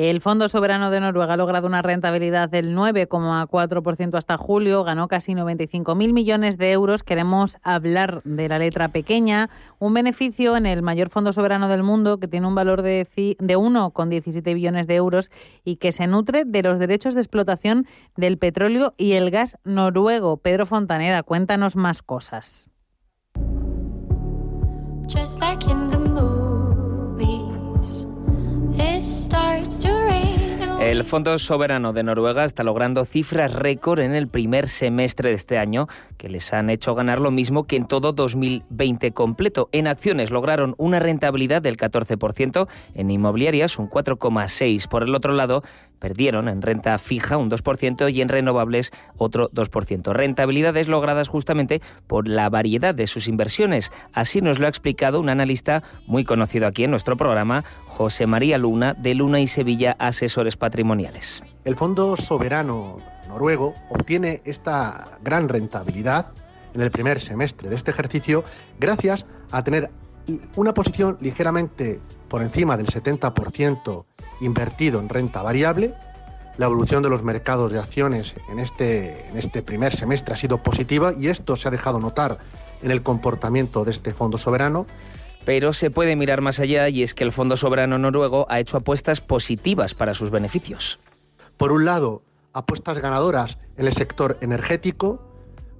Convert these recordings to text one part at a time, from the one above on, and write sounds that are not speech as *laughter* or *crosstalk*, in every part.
El Fondo Soberano de Noruega ha logrado una rentabilidad del 9,4% hasta julio, ganó casi 95.000 millones de euros. Queremos hablar de la letra pequeña, un beneficio en el mayor fondo soberano del mundo que tiene un valor de, de 1,17 billones de euros y que se nutre de los derechos de explotación del petróleo y el gas noruego. Pedro Fontaneda, cuéntanos más cosas. El Fondo Soberano de Noruega está logrando cifras récord en el primer semestre de este año, que les han hecho ganar lo mismo que en todo 2020 completo. En acciones lograron una rentabilidad del 14%, en inmobiliarias un 4,6%. Por el otro lado, perdieron en renta fija un 2% y en renovables otro 2%. Rentabilidades logradas justamente por la variedad de sus inversiones. Así nos lo ha explicado un analista muy conocido aquí en nuestro programa, José María Luna, de Luna y Sevilla Asesores Patrimoniales. El Fondo Soberano Noruego obtiene esta gran rentabilidad en el primer semestre de este ejercicio gracias a tener una posición ligeramente por encima del 70% invertido en renta variable. La evolución de los mercados de acciones en este, en este primer semestre ha sido positiva y esto se ha dejado notar en el comportamiento de este fondo soberano. Pero se puede mirar más allá y es que el Fondo Soberano Noruego ha hecho apuestas positivas para sus beneficios. Por un lado, apuestas ganadoras en el sector energético,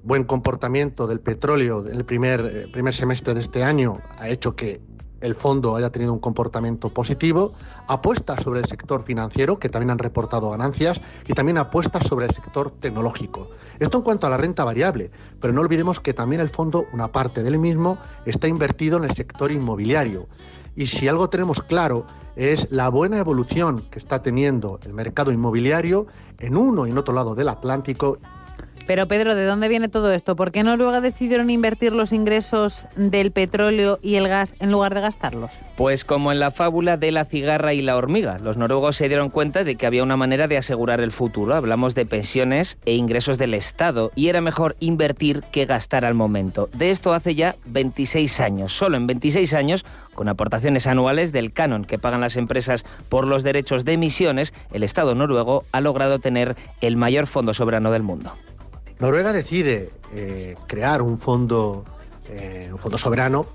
buen comportamiento del petróleo en el primer, eh, primer semestre de este año ha hecho que el fondo haya tenido un comportamiento positivo, apuestas sobre el sector financiero, que también han reportado ganancias, y también apuestas sobre el sector tecnológico. Esto en cuanto a la renta variable, pero no olvidemos que también el fondo, una parte del mismo, está invertido en el sector inmobiliario. Y si algo tenemos claro es la buena evolución que está teniendo el mercado inmobiliario en uno y en otro lado del Atlántico pero Pedro, ¿de dónde viene todo esto? ¿Por qué Noruega decidieron invertir los ingresos del petróleo y el gas en lugar de gastarlos? Pues como en la fábula de la cigarra y la hormiga, los noruegos se dieron cuenta de que había una manera de asegurar el futuro. Hablamos de pensiones e ingresos del Estado y era mejor invertir que gastar al momento. De esto hace ya 26 años. Solo en 26 años con aportaciones anuales del canon que pagan las empresas por los derechos de emisiones, el Estado noruego ha logrado tener el mayor fondo soberano del mundo. Noruega decide eh, crear un fondo, eh, un fondo soberano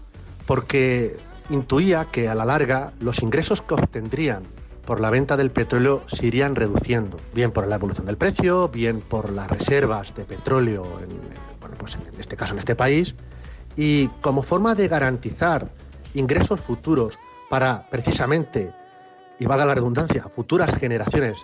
porque intuía que a la larga los ingresos que obtendrían por la venta del petróleo se irían reduciendo, bien por la evolución del precio, bien por las reservas de petróleo, en, bueno, pues en este caso en este país, y como forma de garantizar ingresos futuros para precisamente, y valga la redundancia, futuras generaciones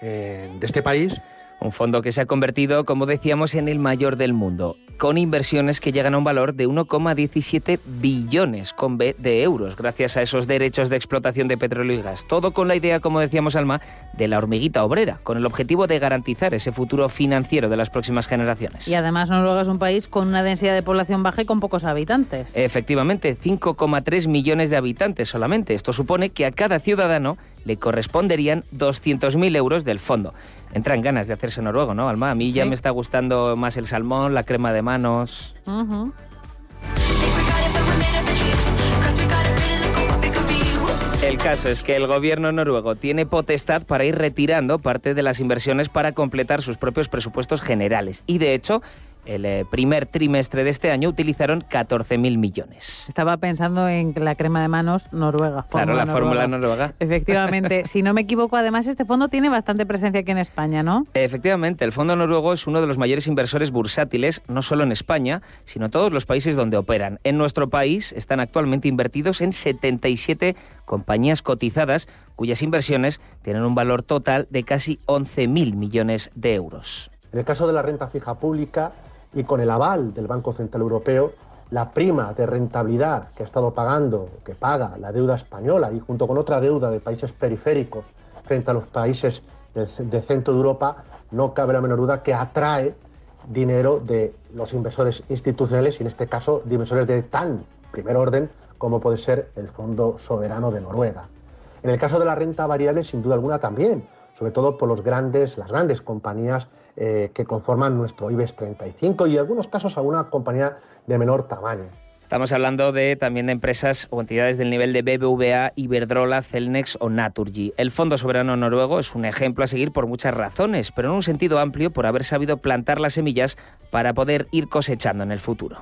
eh, de este país, un fondo que se ha convertido, como decíamos, en el mayor del mundo, con inversiones que llegan a un valor de 1,17 billones con B de euros, gracias a esos derechos de explotación de petróleo y gas. Todo con la idea, como decíamos, Alma, de la hormiguita obrera, con el objetivo de garantizar ese futuro financiero de las próximas generaciones. Y además Noruega es un país con una densidad de población baja y con pocos habitantes. Efectivamente, 5,3 millones de habitantes solamente. Esto supone que a cada ciudadano le corresponderían 200.000 euros del fondo. Entran ganas de hacerse noruego, ¿no, Alma? A mí ya me está gustando más el salmón, la crema de manos. El caso es que el gobierno noruego tiene potestad para ir retirando parte de las inversiones para completar sus propios presupuestos generales. Y de hecho, el eh, primer trimestre de este año utilizaron 14.000 millones. Estaba pensando en la crema de manos noruega. Claro, la fórmula noruega. *laughs* Efectivamente. si no me equivoco, además este fondo tiene bastante presencia aquí en España, ¿no? Efectivamente, el fondo noruego es uno de los mayores inversores bursátiles, no solo en España, sino en todos los países donde operan. En nuestro país están actualmente invertidos en 77 compañías cotizadas cuyas inversiones tienen un valor total de casi 11.000 millones de euros. En el caso de la renta fija pública, y con el aval del Banco Central Europeo, la prima de rentabilidad que ha estado pagando, que paga la deuda española y junto con otra deuda de países periféricos frente a los países de, centro de Europa, no cabe la menor duda que atrae dinero de los inversores institucionales y en este caso de inversores de tan primer orden como puede ser el Fondo Soberano de Noruega. En el caso de la renta variable, sin duda alguna también, sobre todo por los grandes, las grandes compañías eh, que conforman nuestro IBEX 35 y en algunos casos alguna compañía de menor tamaño. Estamos hablando de también de empresas o entidades del nivel de BBVA, Iberdrola, Celnex o Naturgy. El Fondo Soberano Noruego es un ejemplo a seguir por muchas razones, pero en un sentido amplio por haber sabido plantar las semillas para poder ir cosechando en el futuro.